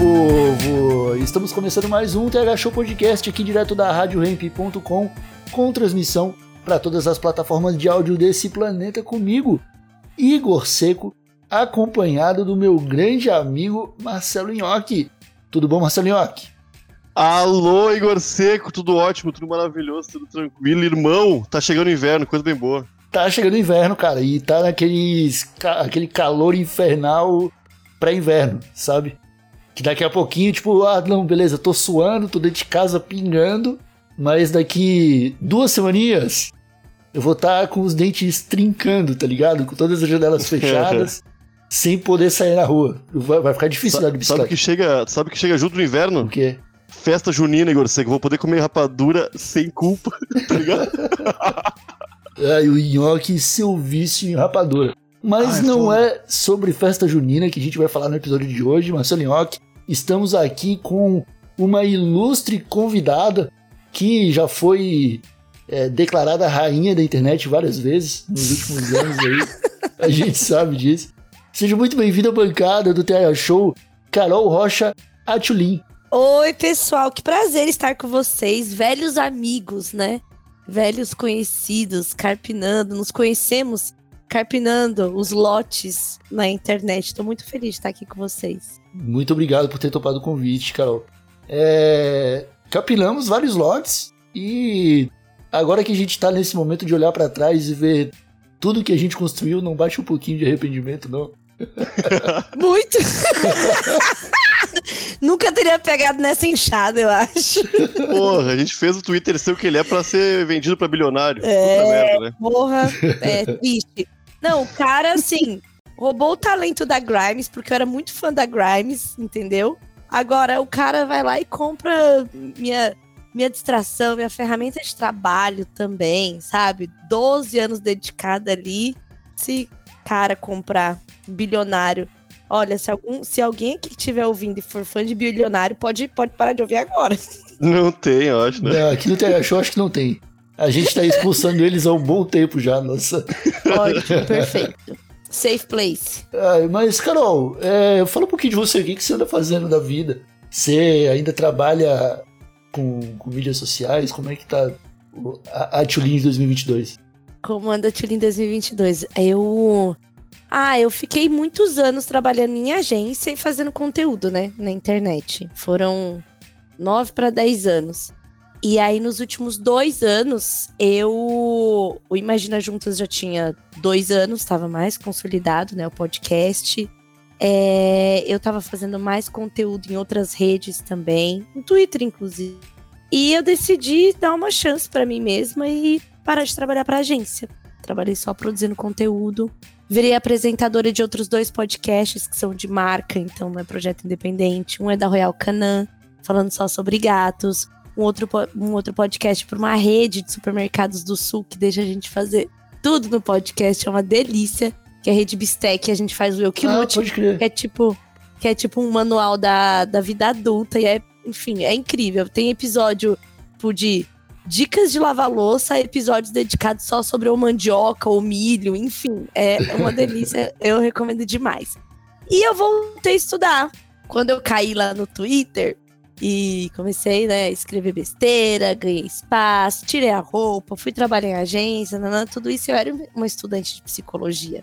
Povo! Estamos começando mais um TH Show Podcast aqui direto da RadioRamp.com com transmissão para todas as plataformas de áudio desse planeta comigo, Igor Seco, acompanhado do meu grande amigo Marcelo Nhoque. Tudo bom, Marcelo Nhoque? Alô, Igor Seco, tudo ótimo, tudo maravilhoso, tudo tranquilo. Irmão, tá chegando o inverno, coisa bem boa. Tá chegando o inverno, cara, e tá naqueles, ca- aquele calor infernal pré-inverno, sabe? Que daqui a pouquinho, tipo, ah, não, beleza, tô suando, tô dentro de casa pingando, mas daqui duas semaninhas eu vou estar com os dentes trincando, tá ligado? Com todas as janelas fechadas, sem poder sair na rua. Vai, vai ficar difícil andar de Sabe bicicleta. que chega, sabe que chega junto no O inverno? quê? Festa junina, Igor Seco. Vou poder comer rapadura sem culpa, tá ligado? E o nhoque seu vício em rapadura. Mas Ai, não foda. é sobre festa junina que a gente vai falar no episódio de hoje, Marcelo Nhoque. Estamos aqui com uma ilustre convidada que já foi é, declarada rainha da internet várias vezes nos últimos anos aí. A gente sabe disso. Seja muito bem-vindo à bancada do TH Show, Carol Rocha Atulin. Oi, pessoal, que prazer estar com vocês, velhos amigos, né? Velhos conhecidos, carpinando, nos conhecemos carpinando os lotes na internet. Tô muito feliz de estar aqui com vocês. Muito obrigado por ter topado o convite, Carol. É, capilamos vários lotes e agora que a gente tá nesse momento de olhar pra trás e ver tudo que a gente construiu, não bate um pouquinho de arrependimento, não? Muito! Nunca teria pegado nessa enxada, eu acho. Porra, a gente fez o Twitter ser o que ele é pra ser vendido pra bilionário. É. Puta merda, né? Porra, é triste. Não, o cara, assim, roubou o talento da Grimes, porque eu era muito fã da Grimes, entendeu? Agora, o cara vai lá e compra minha, minha distração, minha ferramenta de trabalho também, sabe? 12 anos dedicada ali. Se cara comprar bilionário. Olha, se, algum, se alguém aqui estiver ouvindo e for fã de bilionário, pode, pode parar de ouvir agora. Não tem, eu acho, né? Não, aqui no TH Show acho que não tem. A gente tá expulsando eles há um bom tempo já, nossa. Ótimo, perfeito. Safe place. Ah, mas, Carol, é, fala um pouquinho de você, o que, que você anda fazendo da vida? Você ainda trabalha com, com mídias sociais? Como é que tá o- a, a Tulin de 2022? Comanda Tulin 2022. Eu. Ah, eu fiquei muitos anos trabalhando em agência e fazendo conteúdo, né? Na internet. Foram nove para dez anos. E aí, nos últimos dois anos, eu. O Imagina Juntas já tinha dois anos, estava mais consolidado, né? O podcast. É, eu tava fazendo mais conteúdo em outras redes também, no Twitter, inclusive. E eu decidi dar uma chance para mim mesma e parar de trabalhar para agência. Trabalhei só produzindo conteúdo. Virei apresentadora de outros dois podcasts que são de marca, então não é projeto independente. Um é da Royal Canin, falando só sobre gatos. Um outro, um outro podcast para uma rede de supermercados do Sul que deixa a gente fazer tudo no podcast. É uma delícia. Que é a Rede Bistec. A gente faz o Eu Que Ah, Lute, que é tipo que é tipo um manual da, da vida adulta e é, enfim, é incrível. Tem episódio tipo, de dicas de lavar louça, episódios dedicados só sobre o mandioca ou milho, enfim, é uma delícia, eu recomendo demais. E eu voltei a estudar. Quando eu caí lá no Twitter e comecei, né, a escrever besteira, ganhei espaço, tirei a roupa, fui trabalhar em agência, nanã, tudo isso eu era uma estudante de psicologia.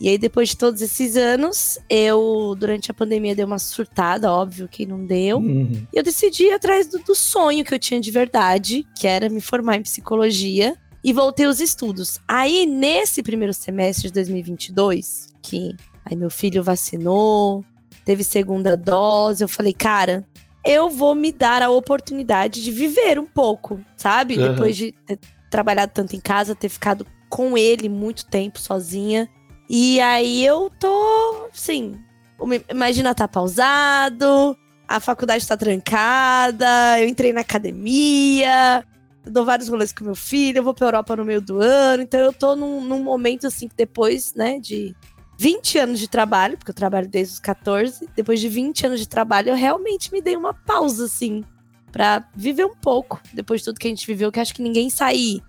E aí, depois de todos esses anos, eu, durante a pandemia, dei uma surtada, óbvio que não deu. Uhum. E eu decidi ir atrás do, do sonho que eu tinha de verdade, que era me formar em psicologia, e voltei aos estudos. Aí, nesse primeiro semestre de 2022, que aí meu filho vacinou, teve segunda dose, eu falei, cara, eu vou me dar a oportunidade de viver um pouco, sabe? Aham. Depois de ter trabalhado tanto em casa, ter ficado com ele muito tempo sozinha. E aí eu tô, assim, imagina tá pausado, a faculdade tá trancada, eu entrei na academia, dou vários rolês com meu filho, eu vou pra Europa no meio do ano, então eu tô num, num momento assim que depois, né, de 20 anos de trabalho, porque eu trabalho desde os 14, depois de 20 anos de trabalho, eu realmente me dei uma pausa, assim, para viver um pouco, depois de tudo que a gente viveu, que acho que ninguém sair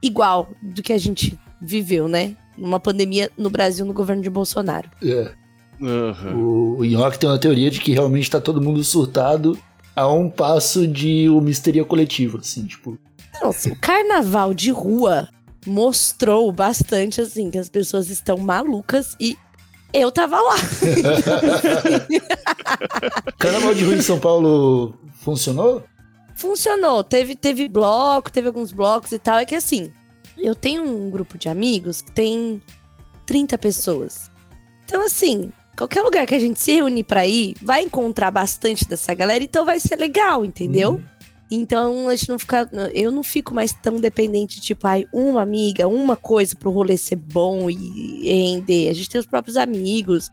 igual do que a gente viveu, né? Numa pandemia no Brasil, no governo de Bolsonaro. É. Uhum. O, o Nhoque tem uma teoria de que realmente tá todo mundo surtado a um passo de uma histeria coletiva, assim, tipo. Nossa, o carnaval de rua mostrou bastante, assim, que as pessoas estão malucas e eu tava lá. carnaval de rua em São Paulo funcionou? Funcionou. Teve, teve bloco, teve alguns blocos e tal. É que assim, eu tenho um grupo de amigos que tem 30 pessoas. Então, assim, qualquer lugar que a gente se reunir pra ir, vai encontrar bastante dessa galera, então vai ser legal, entendeu? Uhum. Então a gente não fica. Eu não fico mais tão dependente, tipo, ai, uma amiga, uma coisa pro rolê ser bom e render. A gente tem os próprios amigos.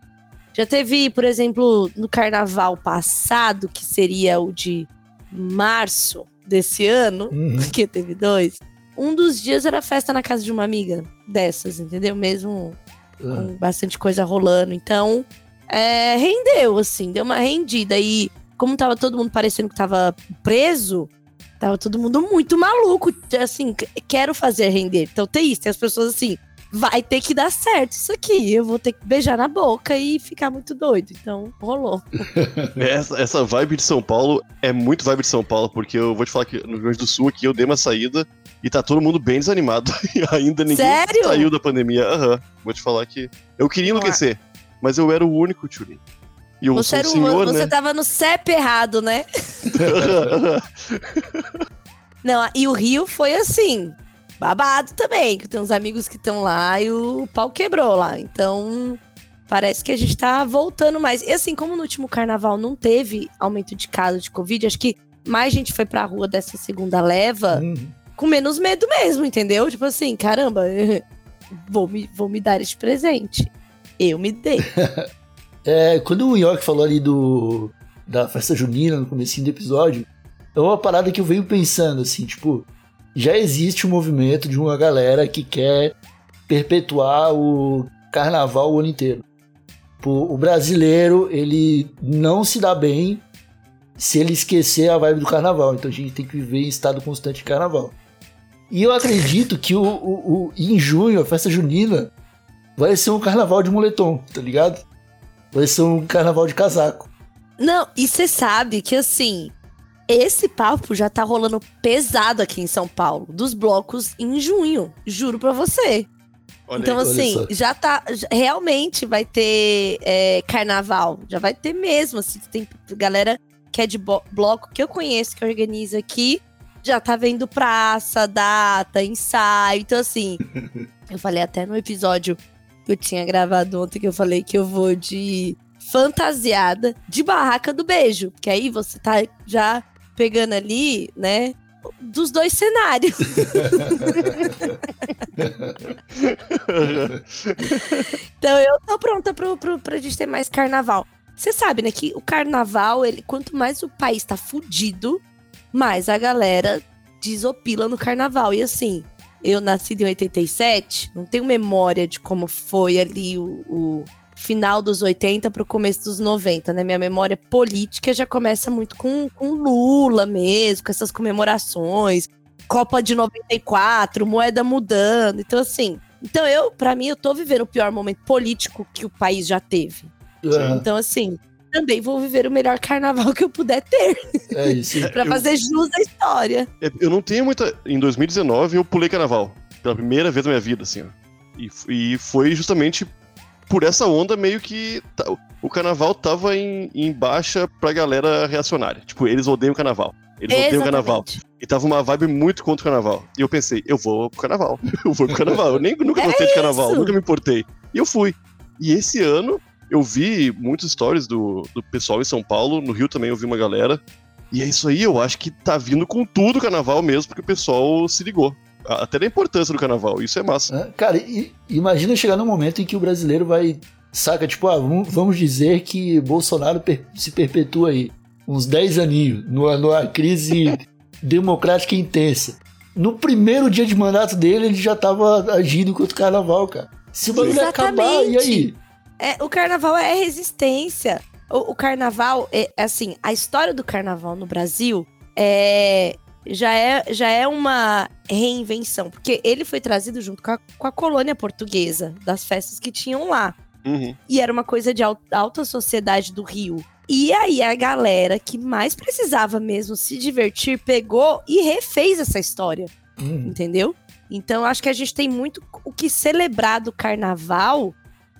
Já teve, por exemplo, no carnaval passado, que seria o de março desse ano, uhum. porque teve dois. Um dos dias era festa na casa de uma amiga dessas, entendeu? Mesmo uhum. com bastante coisa rolando. Então, é, rendeu, assim, deu uma rendida. E como tava todo mundo parecendo que tava preso, tava todo mundo muito maluco. Assim, quero fazer render. Então tem isso, tem as pessoas assim, vai ter que dar certo isso aqui. Eu vou ter que beijar na boca e ficar muito doido. Então, rolou. essa, essa vibe de São Paulo é muito vibe de São Paulo, porque eu vou te falar que no Rio Grande do Sul aqui eu dei uma saída e tá todo mundo bem desanimado. e ainda ninguém Sério? saiu da pandemia. Aham. Uhum. Vou te falar que eu queria enlouquecer, mas eu era o único, Tchurin. E eu você, sou um senhor, você né? tava no CEP errado, né? Não, e o Rio foi assim, babado também, que tem uns amigos que estão lá e o pau quebrou lá. Então, parece que a gente tá voltando mais. E assim, como no último carnaval não teve aumento de casos de Covid, acho que mais gente foi pra rua dessa segunda leva uhum. com menos medo mesmo, entendeu? Tipo assim, caramba, vou me, vou me dar este presente. Eu me dei. É, quando o York falou ali do da festa junina no começo do episódio, é uma parada que eu venho pensando assim, tipo, já existe um movimento de uma galera que quer perpetuar o carnaval o ano inteiro. o brasileiro, ele não se dá bem se ele esquecer a vibe do carnaval. Então a gente tem que viver em estado constante de carnaval. E eu acredito que o, o, o, em junho, a festa junina, vai ser um carnaval de moletom, tá ligado? Vai ser um carnaval de casaco. Não, e você sabe que assim, esse papo já tá rolando pesado aqui em São Paulo, dos blocos em junho, juro pra você. Olha então, aí, assim, já tá. Realmente vai ter é, carnaval. Já vai ter mesmo. Assim, tem galera que é de bloco que eu conheço, que organiza aqui, já tá vendo praça, data, ensaio. Então, assim, eu falei até no episódio eu tinha gravado ontem, que eu falei que eu vou de fantasiada de barraca do beijo. Porque aí você tá já pegando ali, né? Dos dois cenários. então eu tô pronta pro, pro, pra gente ter mais carnaval. Você sabe, né, que o carnaval, ele, quanto mais o país tá fudido, mais a galera desopila no carnaval. E assim, eu nasci em 87, não tenho memória de como foi ali o, o final dos 80 para o começo dos 90, né? Minha memória política já começa muito com, com Lula mesmo, com essas comemorações, Copa de 94, moeda mudando. Então, assim, então eu, para mim, eu tô vivendo o pior momento político que o país já teve. Uhum. Então, assim, também vou viver o melhor carnaval que eu puder ter. É isso. pra fazer jus à história. Eu não tenho muita. Em 2019, eu pulei carnaval. Pela primeira vez na minha vida, assim, ó. E, e foi justamente por essa onda meio que o carnaval tava em, em baixa pra galera reacionária. Tipo, eles odeiam o carnaval. Eles Exatamente. odeiam o carnaval. E tava uma vibe muito contra o carnaval. E eu pensei, eu vou pro carnaval. eu vou pro carnaval. Eu nem, nunca gostei é de carnaval, nunca me importei. E eu fui. E esse ano, eu vi muitas stories do, do pessoal em São Paulo, no Rio também eu vi uma galera. E é isso aí, eu acho que tá vindo com tudo o carnaval mesmo, porque o pessoal se ligou. até da importância do carnaval. Isso é massa. Hã? Cara, e- imagina chegar num momento em que o brasileiro vai. Saca, tipo, ah, vamos, vamos dizer que Bolsonaro per- se perpetua aí uns 10 aninhos, numa, numa crise democrática intensa. No primeiro dia de mandato dele, ele já tava agindo contra o carnaval, cara. Se o bagulho acabar, e aí? É, o carnaval é resistência. O, o carnaval, é assim, a história do carnaval no Brasil é, já, é, já é uma reinvenção, porque ele foi trazido junto com a, com a colônia portuguesa, das festas que tinham lá. Uhum. E era uma coisa de al- alta sociedade do Rio. E aí a galera que mais precisava mesmo se divertir pegou e refez essa história Hum, entendeu? Então acho que a gente tem muito o que celebrar do carnaval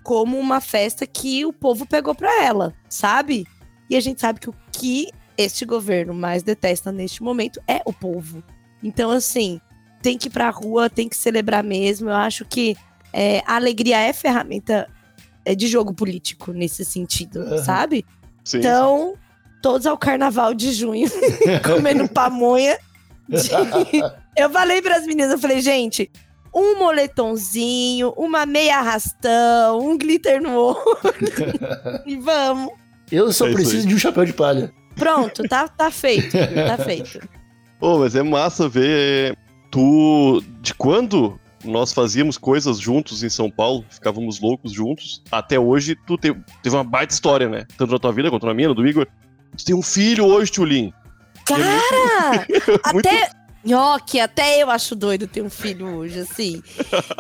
como uma festa que o povo pegou pra ela, sabe? E a gente sabe que o que este governo mais detesta neste momento é o povo. Então, assim, tem que ir pra rua, tem que celebrar mesmo. Eu acho que é, a alegria é ferramenta é, de jogo político nesse sentido, Aham. sabe? Sim. Então, todos ao carnaval de junho, comendo pamonha. de- Eu falei para as meninas, eu falei, gente, um moletomzinho, uma meia arrastão, um glitter no olho e vamos. Eu só É preciso de um chapéu de palha. Pronto, tá, tá feito, tá feito. Ô, mas é massa ver tu. De quando nós fazíamos coisas juntos em São Paulo, ficávamos loucos juntos, até hoje tu te- teve uma baita história, né? Tanto na tua vida quanto na minha, no do Igor. Tu tem um filho hoje, Tchulin. Cara, Muito- até. Nhoque, até eu acho doido ter um filho hoje, assim.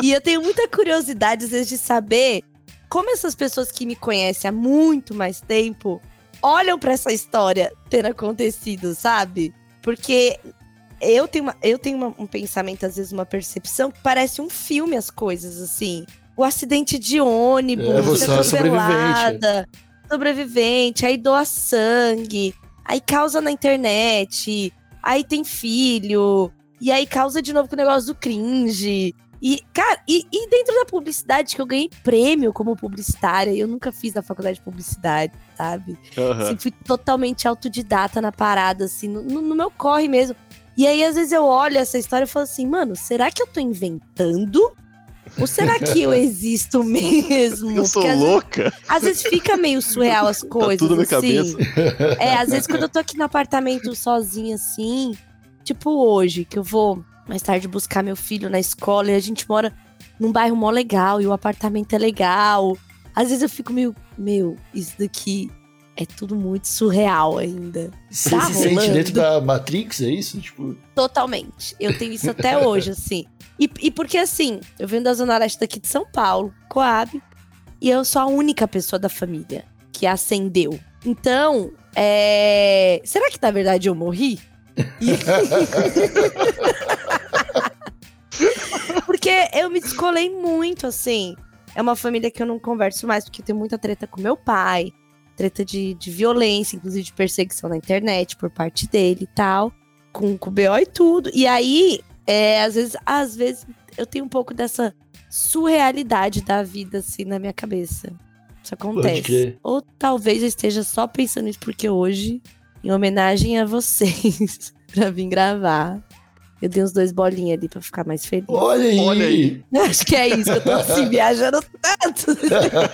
E eu tenho muita curiosidade, às vezes, de saber como essas pessoas que me conhecem há muito mais tempo olham pra essa história ter acontecido, sabe? Porque eu tenho, uma- eu tenho uma- um pensamento, às vezes, uma percepção que parece um filme as coisas, assim. O acidente de ônibus, É, você é sobrevivente. sobrevivente, aí doa sangue, aí causa na internet, aí tem filho, e aí causa de novo com o negócio do cringe. E, cara, e, e dentro da publicidade, que eu ganhei prêmio como publicitária, eu nunca fiz na faculdade de publicidade, sabe? Aham. Assim, fui totalmente autodidata na parada, assim, no- no meu corre mesmo. E aí, às vezes, eu olho essa história e falo assim, mano, será que eu tô inventando? Ou será que eu existo mesmo? Eu sou Porque às vezes- louca. às vezes fica meio surreal as coisas. tudo na assim. cabeça. É, às vezes quando eu tô aqui no apartamento sozinha, assim, tipo hoje, que eu vou mais tarde buscar meu filho na escola e a gente mora num bairro mó legal e o apartamento é legal. Às vezes eu fico meio, meu, isso daqui é tudo muito surreal ainda. Você Tá se sente rolando. dentro da Matrix, é isso? Tipo, Totalmente. Eu tenho isso até hoje, assim. E, e porque, assim, eu venho da Zona Leste daqui de São Paulo, Coab, e eu sou a única pessoa da família que acendeu. Então, é... será que na verdade eu morri? E- porque eu me descolei muito, assim. É uma família que eu não converso mais, porque eu tenho muita treta com meu pai, treta de, de violência, inclusive de perseguição na internet por parte dele e tal com, com o BO e tudo. E aí, é, às vezes, às vezes eu tenho um pouco dessa surrealidade da vida, assim, na minha cabeça. Isso acontece. Ou talvez eu esteja só pensando nisso porque hoje, em homenagem a vocês, pra vir gravar, eu dei uns dois bolinhos ali pra ficar mais feliz. olha aí! Olha aí. Acho que é isso, eu tô assim, viajando tanto.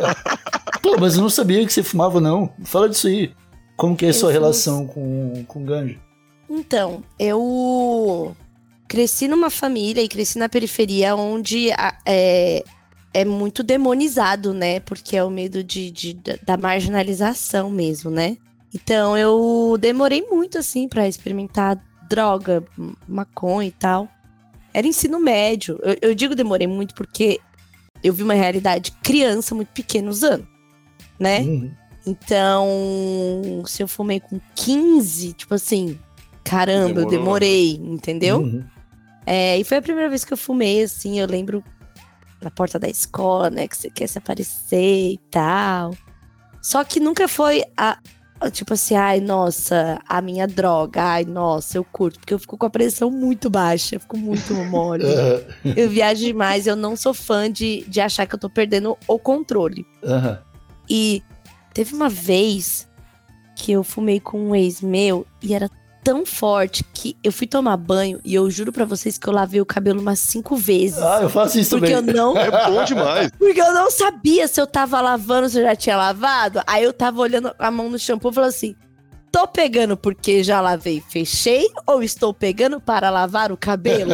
Pô, mas eu não sabia que você fumava, não. Fala disso aí. Como que é a Eu sua relação com, com ganja? Então, eu cresci numa família e cresci na periferia onde a- é, é muito demonizado, né? Porque é o medo de, de- da- da marginalização mesmo, né? Então eu demorei muito, assim, pra experimentar droga, maconha e tal. Era ensino médio. Eu, eu digo demorei muito porque eu vi uma realidade criança muito pequena usando, né? Uhum. Então, se eu fumei com 15, tipo assim, caramba, eu Demorou. demorei, entendeu? Uhum. É, e foi a primeira vez que eu fumei, assim, eu lembro na porta da escola, né, que você quer se aparecer e tal. Só que nunca foi a- tipo assim, ai, nossa, a minha droga, ai, nossa, eu curto, porque eu fico com a pressão muito baixa, eu fico muito mole. Eu viajo demais, eu não sou fã de, de achar que eu tô perdendo o controle. Aham. E teve uma vez que eu fumei com um ex meu e era tão forte que eu fui tomar banho e eu juro pra vocês que eu lavei o cabelo umas cinco vezes. Ah, eu faço isso porque também. eu não É bom demais. Porque eu não sabia se eu tava lavando, se eu já tinha lavado. Aí eu tava olhando a mão no shampoo e falando assim: tô pegando porque já lavei, fechei, ou estou pegando para lavar o cabelo?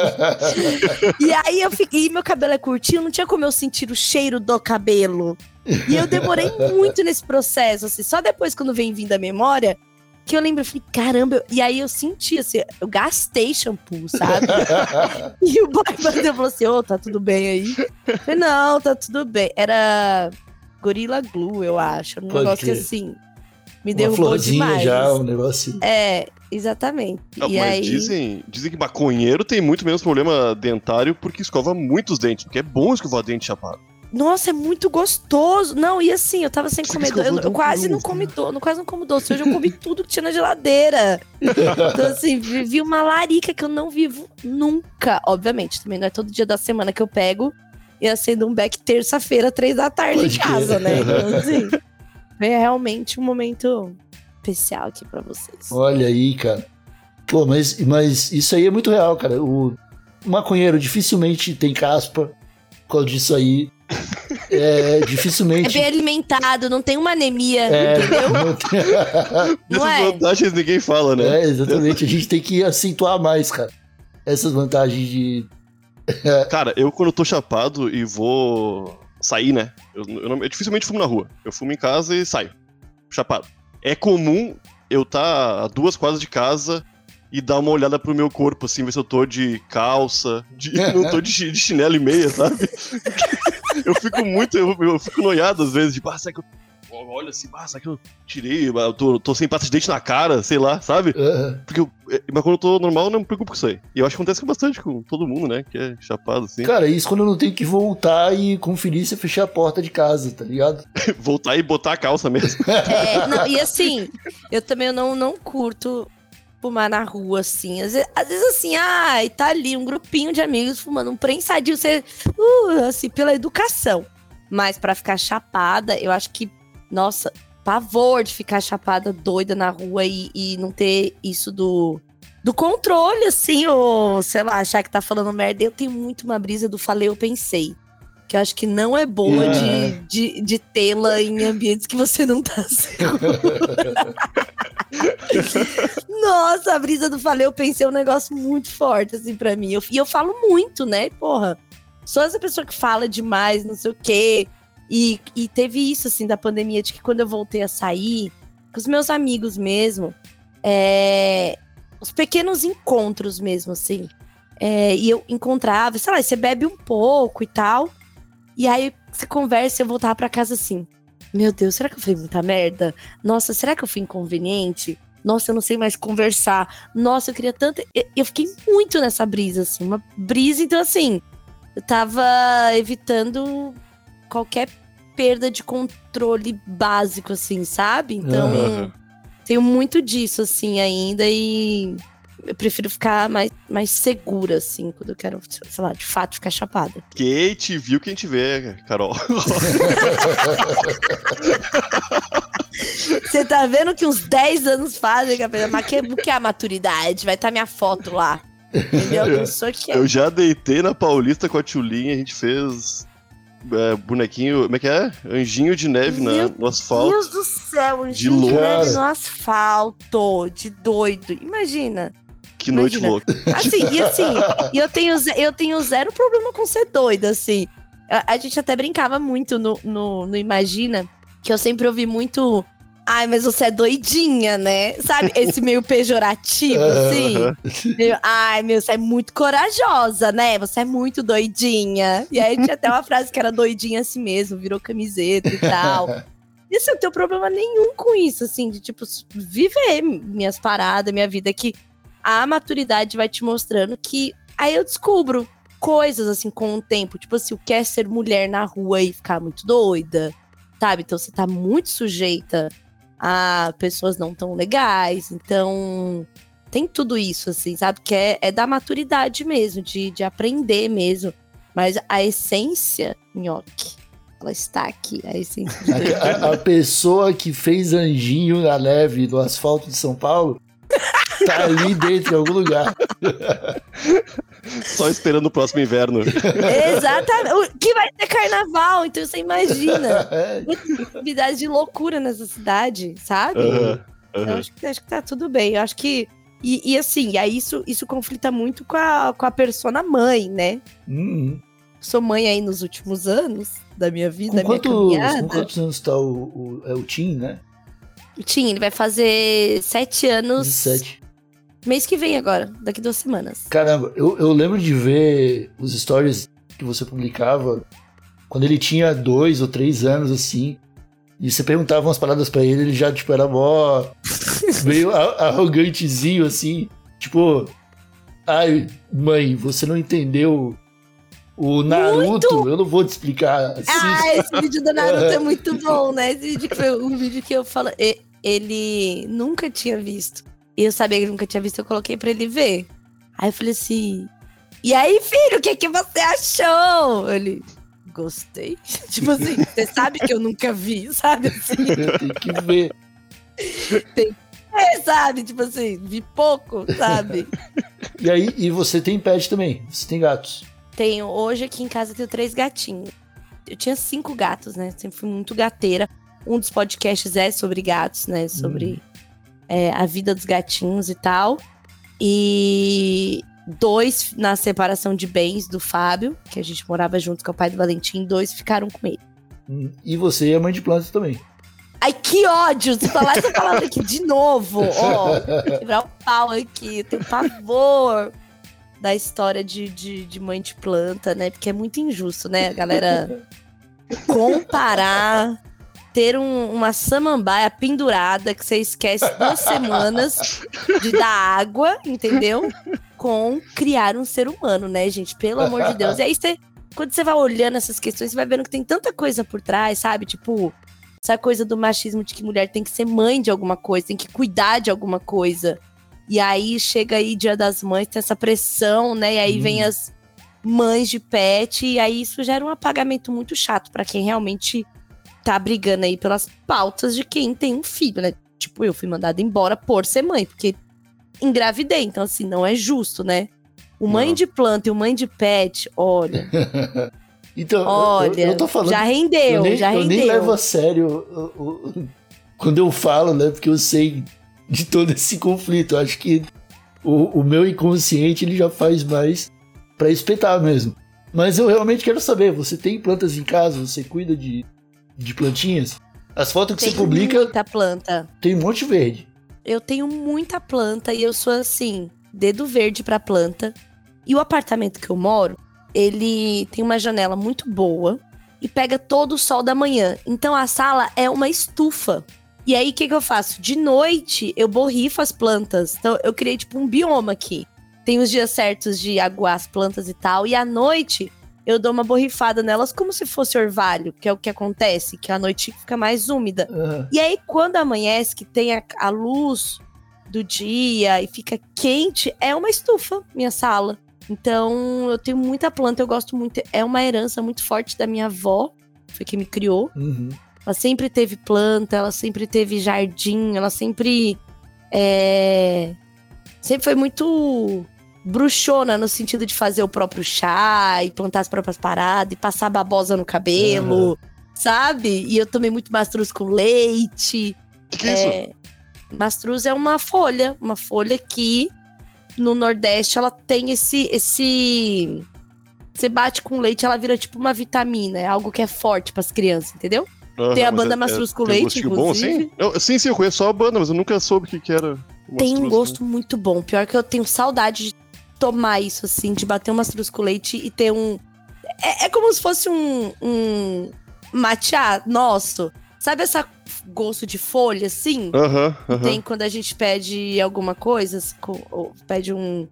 e aí eu fiquei, e meu cabelo é curtinho, não tinha como eu sentir o cheiro do cabelo. E eu demorei muito nesse processo, assim, só depois quando vem vindo a memória. Que eu lembro, eu falei, caramba, eu- e aí eu senti, assim, eu gastei shampoo, sabe? E o boy bateu e falou assim: Ô, tá tudo bem aí? Eu falei, não, tá tudo bem. Era Gorilla Glue, eu acho. Um Pode negócio que assim. Me Uma derrubou demais. já, um negócio. É, exatamente. Ah, e mas aí. dizem, dizem que maconheiro tem muito menos problema dentário porque escova muito os dentes, porque é bom escovar dente chapado. Nossa, é muito gostoso. Não, e assim, eu tava sem Você comer doce. Eu, eu quase não cru, comi doce, quase não como doce. Hoje eu comi tudo que tinha na geladeira. Então, assim, vivi uma larica que eu não vivo nunca. Obviamente, também não é todo dia da semana que eu pego e acendo um beck terça-feira, três da tarde em casa, né? Então, assim, é realmente um momento especial aqui pra vocês. Olha aí, cara. Pô, mas, mas isso aí é muito real, cara. O maconheiro dificilmente tem caspa causa disso aí. É, É dificilmente. bem alimentado, não tem uma anemia, É, entendeu? não tem- Não Essas é? vantagens ninguém fala, né? É, exatamente. A gente tem que acentuar mais, cara. Essas vantagens de. Cara, eu quando eu tô chapado e vou sair, né? Eu, eu, não- eu dificilmente fumo na rua. Eu fumo em casa e saio. Chapado. É comum eu tá a duas quadras de casa e dar uma olhada pro meu corpo, assim, ver se eu tô de calça, de, não tô de, de chinelo e meia, sabe? eu fico muito, eu, eu fico noiado às vezes, de, ah, será que eu. Olha assim, ah, será que eu tirei? Eu tô, tô sem pasta de dente na cara, sei lá, sabe? Ah, Porque eu, é, mas quando eu tô normal, eu não me preocupo com isso aí. E eu acho que acontece bastante com todo mundo, né? Que é chapado, assim. Cara, isso quando eu não tenho que voltar e conferir se eu fechei a porta de casa, tá ligado? Voltar e botar a calça mesmo. É, não, e assim, eu também não, não curto fumar na rua, assim. Às vezes, às vezes, assim, ai, tá ali um grupinho de amigos fumando um prensadinho, você, uh, assim, pela educação. Mas pra ficar chapada, eu acho que, nossa, pavor de ficar chapada doida na rua e, e não ter isso do, do controle, assim, ou, sei lá, achar que tá falando merda. Eu tenho muito uma brisa do falei, eu pensei. Que eu acho que não é boa de, de, de tê-la em ambientes que você não tá seguro. Nossa, a brisa do falei, eu pensei um negócio muito forte, assim, pra mim. Eu- e eu falo muito, né? Porra, sou essa pessoa que fala demais, não sei o quê. E, e teve isso, assim, da pandemia, de que quando eu voltei a sair, com os meus amigos mesmo, é, os pequenos encontros mesmo, assim. É, e eu encontrava, sei lá, você bebe um pouco e tal. E aí você conversa e eu voltava pra casa assim. Meu Deus, será que eu falei muita merda? Nossa, será que eu fui inconveniente? Nossa, eu não sei mais conversar. Nossa, eu queria tanto. Eu, fiquei muito nessa brisa, assim. Uma brisa, então, assim. Eu tava evitando qualquer perda de controle básico, assim, sabe? Então, Aham. tenho muito disso, assim, ainda. E eu prefiro ficar mais, mais segura, assim, quando eu quero, sei lá, de fato, ficar chapada. Quem te viu, quem te vê, Carol. Você tá vendo que uns 10 anos fazem, Gabriela? Mas que, o que é a maturidade? Vai estar minha foto lá. Entendeu? Eu sou que é. Eu já deitei na Paulista com a Tchulinha, a gente fez é, bonequinho, como é que é? Anjinho de neve na- Meu no asfalto. Deus do céu, um De de neve no asfalto, de doido. Imagina. Que noite Imagina. louca. Assim, e assim, eu tenho, eu tenho zero problema com ser doida, assim. A, a gente até brincava muito no, no, no Imagina, que eu sempre ouvi muito. Ai, mas você é doidinha, né? Sabe? Esse meio pejorativo, assim. Meio, Ai, meu, você é muito corajosa, né? Você é muito doidinha. E aí tinha até uma frase que era doidinha assim mesmo, virou camiseta e tal. E assim, eu não tenho problema nenhum com isso, assim, de tipo, viver minhas paradas, minha vida, que a maturidade vai te mostrando que aí eu descubro coisas assim com o tempo, tipo assim, o que é ser mulher na rua e ficar muito doida, sabe? Então você tá muito sujeita a pessoas não tão legais, então tem tudo isso, assim, sabe? Que é, é da maturidade mesmo, de, de aprender mesmo. Mas a essência, nhoque, ela está aqui, a essência a- a pessoa que fez anjinho na neve no asfalto de São Paulo Tá ali dentro, em algum lugar. Só esperando o próximo inverno. Exatamente. O- Que vai ter carnaval, então você imagina. É. Atividade de loucura nessa cidade, sabe? Aham, Eu aham. acho que, acho que tá tudo bem. Eu acho que. E, e assim, aí isso, isso conflita muito com a, com a persona mãe, né? Hum. Sou mãe aí nos últimos anos da minha vida, Com, da minha quantos, caminhada. com quantos anos tá o, o, é o Tim, né? Tim, ele vai fazer sete anos 17. mês que vem agora, daqui duas semanas. Caramba, eu, eu lembro de ver os stories que você publicava quando ele tinha dois ou três anos, assim. E você perguntava umas paradas pra ele, ele já, tipo, era mó. meio arrogantezinho, assim. Tipo, ai, mãe, você não entendeu o Naruto? Eu não vou te explicar. Assim, Ah, esse vídeo do Naruto é muito bom, né? Esse vídeo que foi um vídeo que eu falo. Ele nunca tinha visto. E eu sabia que ele nunca tinha visto, eu coloquei pra ele ver. Aí eu falei assim. E aí, filho, o que, que você achou? Ele. Gostei. Tipo assim, você sabe que eu nunca vi, sabe? Assim, Tem que ver. é, sabe? Tipo assim, vi pouco, sabe? E aí, e você tem pet também? Você tem gatos? Tenho, hoje aqui em casa eu tenho três gatinhos. Eu tinha cinco gatos, né? Sempre fui muito gateira. Um dos podcasts é sobre gatos, né? Sobre é, a vida dos gatinhos e tal. E dois na separação de bens do Fábio, que a gente morava junto com o pai do Valentim, dois ficaram com ele. Hum, E você é mãe de plantas também. Ai, que ódio! Se falar essa palavra aqui de novo, ó. Quebrar o pau aqui, tenho pavor da história de, de, de mãe de planta, né? Porque é muito injusto, né? A galera comparar, ter um- uma samambaia pendurada que você esquece duas semanas de dar água, entendeu? Com criar um ser humano, né, gente? Pelo amor de Deus. E aí você, quando você vai olhando essas questões, você vai vendo que tem tanta coisa por trás, sabe? Tipo, essa coisa do machismo de que mulher tem que ser mãe de alguma coisa, tem que cuidar de alguma coisa. E aí chega aí Dia das Mães, tem essa pressão, né? E aí Hum. vem as mães de pet, e aí isso gera um apagamento muito chato pra quem realmente tá brigando aí pelas pautas de quem tem um filho, né? Tipo, eu fui mandada embora por ser mãe, porque engravidei, então assim, não é justo, né? O mãe Não. de planta e o mãe de pet, olha, Então, eu- olha, eu, eu tô falando. já rendeu, eu nem, já eu rendeu. nem levo a sério o- o- quando eu falo, né? Porque eu sei de todo esse conflito. Eu acho que o, o meu inconsciente ele já faz mais pra espetar mesmo. Mas eu realmente quero saber: você tem plantas em casa? Você cuida de, de plantinhas? As fotos que Tem você publica muita planta. tem um monte verde. Eu tenho muita planta e eu sou assim, dedo verde pra planta. E o apartamento que eu moro, ele tem uma janela muito boa e pega todo o sol da manhã. Então a sala é uma estufa. E aí o que, que eu faço? De noite eu borrifo as plantas. Então eu criei tipo um bioma aqui. Tem os dias certos de aguar as plantas e tal. E à noite eu dou uma borrifada nelas como se fosse orvalho, que é o que acontece, que a noite fica mais úmida. Ah, E aí, quando amanhece, que tem a, a luz do dia e fica quente, é uma estufa, minha sala. Então, eu tenho muita planta, eu gosto muito. É uma herança muito forte da minha avó, foi quem me criou. uhum. Ela sempre teve planta, ela sempre teve jardim, ela sempre. é, sempre foi muito bruxona no sentido de fazer o próprio chá e plantar as próprias paradas e passar babosa no cabelo, sabe? E eu tomei muito mastruz com leite. O que, que é isso? É, mastruz é uma folha, uma folha que no Nordeste ela tem esse esse você bate com leite, ela vira tipo uma vitamina, é algo que é forte pras crianças, entendeu? Aham, tem a banda é- Mastruz é- com tem um leite, gostinho bom, assim? Eu- sim, sim, eu conheço só a banda, mas eu nunca soube o que, que era. o Tem um mastruz, gosto muito bom. Pior que eu tenho saudade de tomar isso, assim, de bater uma mastruz com leite e ter um. É, é como se fosse um, um matcha nosso. Sabe esse gosto de folha, assim? Aham. Tem quando a gente pede alguma coisa, assim, co- ou pede um,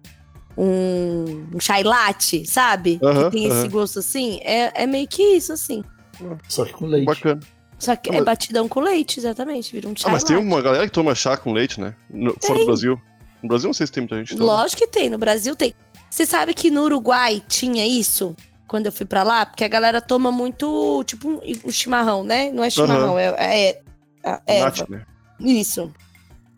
um, um chai latte, sabe? Que tem esse gosto assim. É, é meio que isso, assim. Só que com leite. Bacana. Só que Ah, é mas- batidão com leite, exatamente. Vira um chai Ah, mas tem uma galera que toma chá com leite, né? No- fora do Brasil. No Brasil não sei se tem muita gente. então. Lógico que tem, no Brasil tem. Você sabe que no Uruguai tinha isso? Quando eu fui pra lá? Porque a galera toma muito, tipo, um, um chimarrão, né? Não é chimarrão, é, é, é, é erva. né? Isso.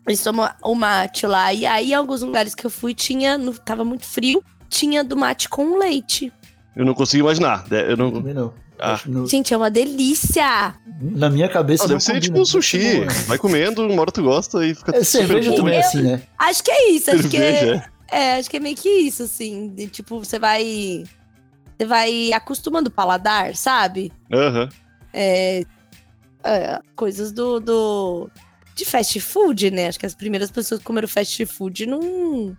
Eles tomam o mate lá. E aí, em alguns lugares que eu fui, tinha. No, tava muito frio, tinha do mate com leite. Eu não consigo imaginar. Eu não... Também não. Ah. Que no- Gente, é uma delícia! na minha cabeça Ah, não deve ser tipo um sushi. Vai comendo, uma hora tu gosta e fica É, super cerveja bom. também é assim, né? Acho que é isso. Acho que é, Cerveja. é, acho que é meio que isso, assim. de, tipo, você vai. Você vai acostumando o paladar, sabe? Aham. É, é, coisas do, do. de fast food, né? Acho que as primeiras pessoas que comeram fast food não.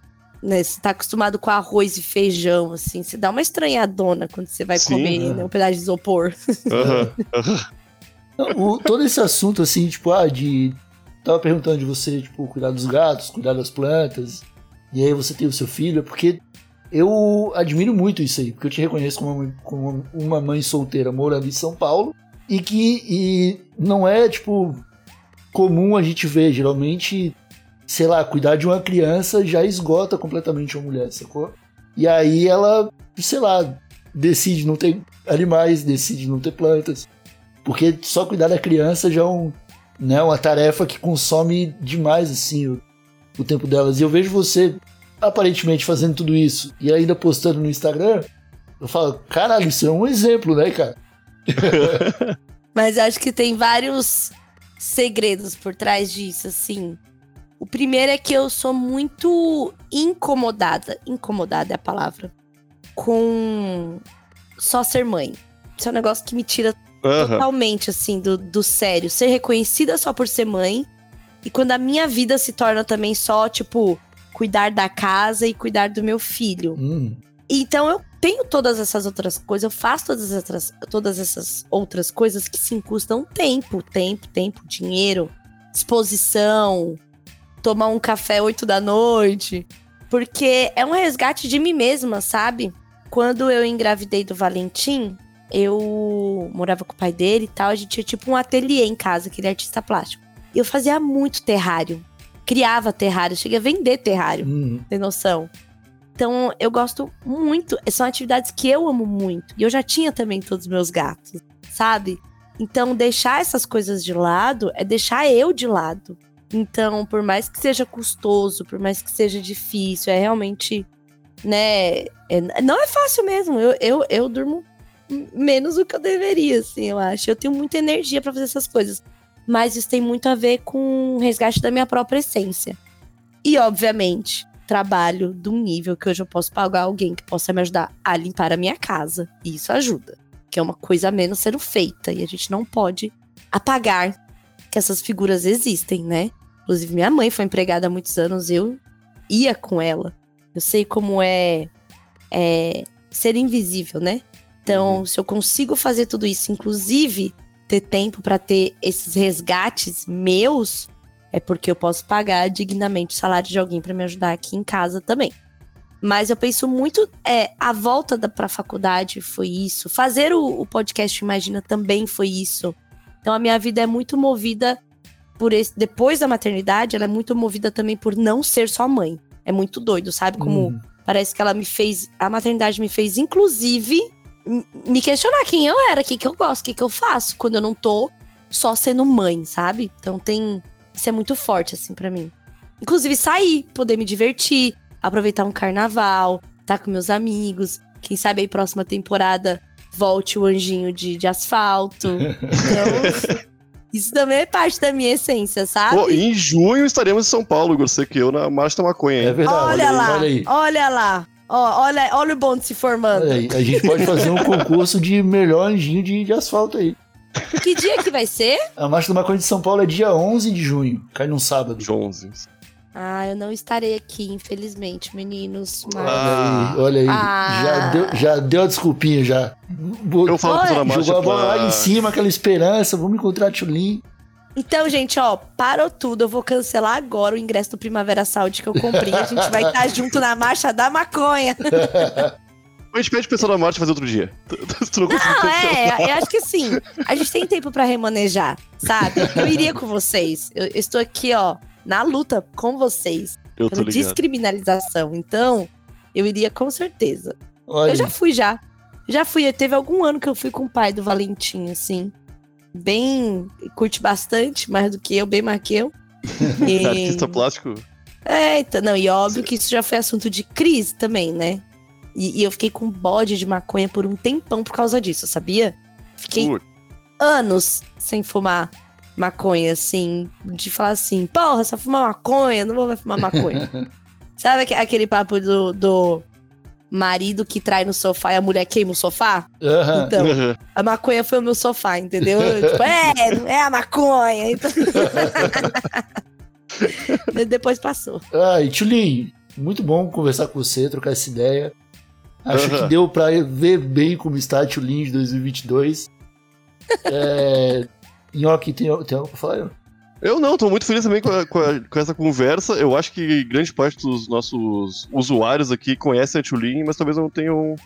Né, você tá acostumado com arroz e feijão, assim. Você dá uma estranhadona quando você vai Sim, comer é. né, um pedaço de isopor. Aham. Não, o- todo esse assunto, assim, tipo, ah, de. Tava perguntando de você, tipo, cuidar dos gatos, cuidar das plantas, e aí você tem o seu filho, é porque eu admiro muito isso aí, porque eu te reconheço como uma, como uma mãe solteira morando em São Paulo, e que e não é, tipo, comum a gente ver, geralmente, sei lá, cuidar de uma criança já esgota completamente uma mulher, sacou? E aí ela, sei lá, decide não ter animais, decide não ter plantas. Porque só cuidar da criança já é um, né, uma tarefa que consome demais assim o, o tempo delas. E eu vejo você aparentemente fazendo tudo isso e ainda postando no Instagram. Eu falo, caralho, isso é um exemplo, né, cara? Mas acho que tem vários segredos por trás disso, assim. O primeiro é que eu sou muito incomodada, incomodada é a palavra, com só ser mãe. Isso é um negócio que me tira Aham. totalmente, assim, do, do sério. Ser reconhecida só por ser mãe. E quando a minha vida se torna também só, tipo, cuidar da casa e cuidar do meu filho. Hum, Então eu tenho todas essas outras coisas, eu faço todas essas, outras- todas essas outras coisas que sim custam tempo, tempo, tempo, dinheiro, disposição, tomar um café 8 da noite. Porque é um resgate de mim mesma, sabe? Quando eu engravidei do Valentim, eu morava com o pai dele e tal, a gente tinha tipo um ateliê em casa, que ele é artista plástico. E eu fazia muito terrário. Criava terrário, cheguei a vender terrário hum. tem noção. Então, eu gosto muito. São atividades que eu amo muito. E eu já tinha também todos os meus gatos, sabe? Então, deixar essas coisas de lado é deixar eu de lado. Então, por mais que seja custoso, por mais que seja difícil, é realmente, né? é- não é fácil mesmo. Eu, eu, eu durmo menos do que eu deveria, assim, eu acho. Eu tenho muita energia pra fazer essas coisas. Mas isso tem muito a ver com o resgate da minha própria essência. E, obviamente, trabalho de um nível que hoje eu posso pagar alguém que possa me ajudar a limpar a minha casa. E isso ajuda. Que é uma coisa a menos sendo feita. E a gente não pode apagar que essas figuras existem, né? Inclusive, minha mãe foi empregada há muitos anos, eu ia com ela. Eu sei como é, é ser invisível, né? Então, se eu consigo fazer tudo isso, inclusive ter tempo para ter esses resgates meus, é porque eu posso pagar dignamente o salário de alguém para me ajudar aqui em casa também. Mas eu penso muito, é, a volta da, pra faculdade foi isso. Fazer o, o podcast Imagina também foi isso. Então a minha vida é muito movida por esse. Depois da maternidade, ela é muito movida também por não ser só mãe. É muito doido, sabe? Como Hum. parece que ela me fez. A maternidade me fez, inclusive, me questionar quem eu era, o que, que eu gosto, o que, que eu faço quando eu não tô só sendo mãe, sabe? Então tem. Isso é muito forte, assim, pra mim. Inclusive, sair, poder me divertir, aproveitar um carnaval, estar com meus amigos. Quem sabe aí, próxima temporada, volte o anjinho de, de asfalto. Então, isso também é parte da minha essência, sabe? Pô, em junho estaremos em São Paulo, você que eu, na Marcha da Maconha. É verdade. olha lá, Olha aí. olha lá. Ó, olha, olha o bonde se formando. Olha aí. A gente pode fazer um concurso de melhor anjinho de, de asfalto aí. Que dia que vai ser? A Marcha do Maconha de São Paulo é dia 11 de junho. Cai num sábado. Dia 11. Ah, eu não estarei aqui, infelizmente, meninos. Mas... Ah. Olha aí, olha aí. Ah. Já, deu, já deu a desculpinha já. Eu falo pra toda a Jogou a bola lá em cima, aquela esperança. Vamos encontrar a Tchulin. Então, gente, ó, parou tudo. Eu vou cancelar agora o ingresso do Primavera Saúde que eu comprei. A gente vai estar junto na marcha da maconha. A gente pede pro pessoal da marcha fazer outro dia. Tu não Não, é, eu acho que assim, a gente tem tempo pra remanejar, sabe? Eu iria com vocês. Eu, eu estou aqui, ó, na luta com vocês. Eu tô Pela descriminalização. Então, eu iria com certeza. Olha, Eu já fui já. Já fui. Teve algum ano que eu fui com o pai do Valentim, assim. Bem. Curte bastante, mais do que eu, bem mais que eu. E- Artista plástico. É, então, não, e óbvio que isso já foi assunto de crise também, né? E, e eu fiquei com bode de maconha por um tempão por causa disso, sabia? Fiquei anos sem fumar maconha, assim, de falar assim, porra, só fumar maconha, não vou mais fumar maconha. Sabe aque- aquele papo do, do marido que trai no sofá e a mulher queima o sofá? Aham. Então, aham. a maconha foi o meu sofá, entendeu? tipo, é, é a maconha. Então... Depois passou. Ah, e Tchulin, muito bom conversar com você, trocar essa ideia. Acho Aham. que deu pra ver bem como está a Tchulin de 2022. É... Nhoque, tem, tem algo pra falar? Eu não, tô muito feliz também com, a- com a- com essa conversa. Eu acho que grande parte dos nossos usuários aqui conhecem a Tulin, mas talvez não tenham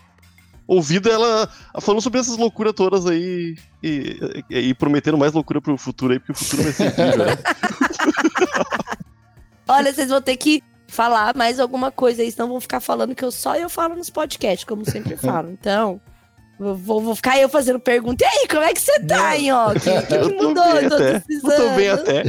ouvido ela falando sobre essas loucuras todas aí e, e, e prometendo mais loucura pro futuro aí, porque o futuro vai ser incrível, né? Olha, vocês vão ter que falar mais alguma coisa aí, senão vão ficar falando que eu só eu falo nos podcasts, como sempre falo. Então, vou, vou ficar eu fazendo pergunta. E aí, como é que você tá, Nhoque? O que, que Eu tô mudou? bem Eu tô até. Eu tô bem até.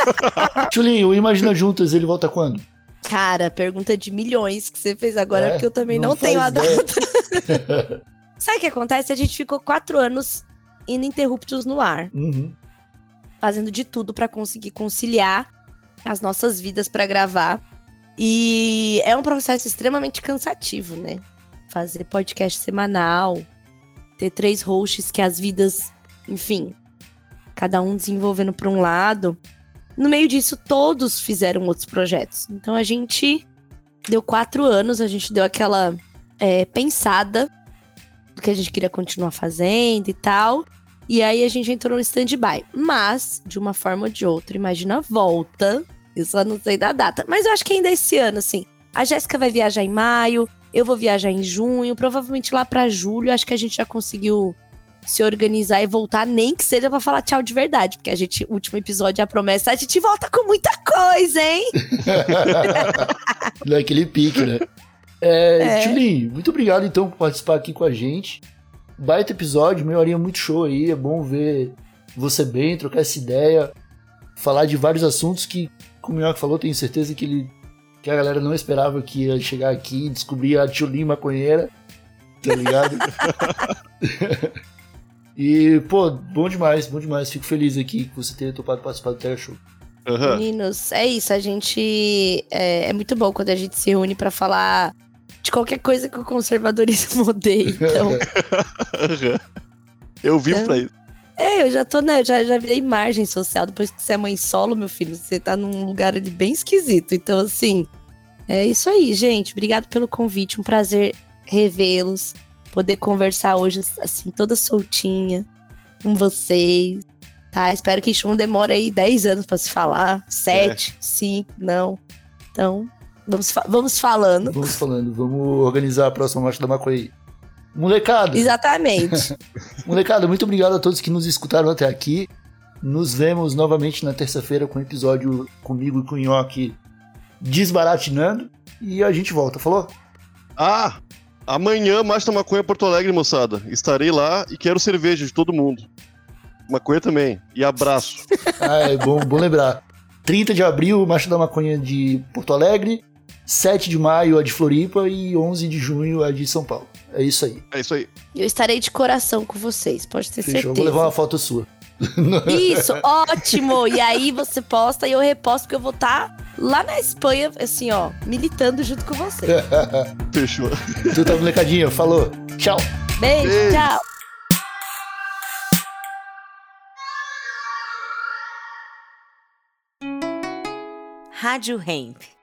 Tchulin, o Imagina Juntas, ele volta quando? Cara, pergunta de milhões que você fez agora, É? porque eu também Não não, tenho a data. Sabe o que acontece? A gente ficou quatro anos ininterruptos no ar. Uhum. fazendo de tudo pra conseguir conciliar as nossas vidas pra gravar. E é um processo extremamente cansativo, né? Fazer podcast semanal, ter três hosts que as vidas, enfim, cada um desenvolvendo pra um lado. No meio disso, todos fizeram outros projetos. Então a gente deu quatro anos, a gente deu aquela é, pensada do que a gente queria continuar fazendo e tal. E aí a gente entrou no stand-by. Mas, de uma forma ou de outra, imagina a volta. Eu só não sei da data. Mas eu acho que ainda esse ano, assim. A Jéssica vai viajar em maio, eu vou viajar em junho, provavelmente lá pra julho. Acho que a gente já conseguiu se organizar e voltar, nem que seja pra falar tchau de verdade. Porque a gente, o último episódio, a promessa, a gente volta com muita coisa, hein? Naquele pique, né? É, É. Tchulin, muito obrigado então por participar aqui com a gente. Baita episódio, meia horinha muito show aí. É bom ver você bem, trocar essa ideia, falar de vários assuntos que, como o Minhoca falou, tenho certeza que ele que a galera não esperava que ia chegar aqui e descobrir a Tchulin maconheira, tá ligado? e, pô, bom demais, bom demais. Fico feliz aqui que você tenha topado participar do Terra Show. Aham. Meninos, é isso. A gente. É, é muito bom quando a gente se reúne pra falar de qualquer coisa que o conservadorismo odeia. Então. Eu vivo pra isso. É, eu já tô, né? Já, já virei margem social. Depois que você é mãe solo, meu filho, você tá num lugar ali bem esquisito. Então, assim. É isso aí, gente. Obrigado pelo convite. Um prazer revê-los. Poder conversar hoje, assim, toda soltinha com vocês. Tá? Espero que isso não demore aí 10 anos pra se falar. 7, 5, não. Então, vamos, fa- vamos falando. Vamos falando, vamos organizar a próxima marcha da maconha aí. Molecada, Exatamente. molecada, muito obrigado a todos que nos escutaram até aqui. Nos vemos novamente na terça-feira com o episódio comigo e com o Nhoque desbaratinando. E a gente volta, falou? Ah! Amanhã, Marcha da Maconha Porto Alegre, moçada. Estarei lá e quero cerveja de todo mundo. Maconha também. E abraço. Ah, é bom, bom lembrar. 30 de abril, Marcha da Maconha de Porto Alegre. 7 de maio, a de Floripa. E 11 de junho, a de São Paulo. É isso aí. É isso aí. Eu estarei de coração com vocês, pode ter Fechou. certeza. Vou levar uma foto sua. Isso, ótimo! E aí você posta e eu reposto, porque eu vou estar lá na Espanha, assim, ó, militando junto com você. Fechou. Tu tá molecadinha, falou. Tchau. Beijo, Beijo. tchau! Rádio Hemp.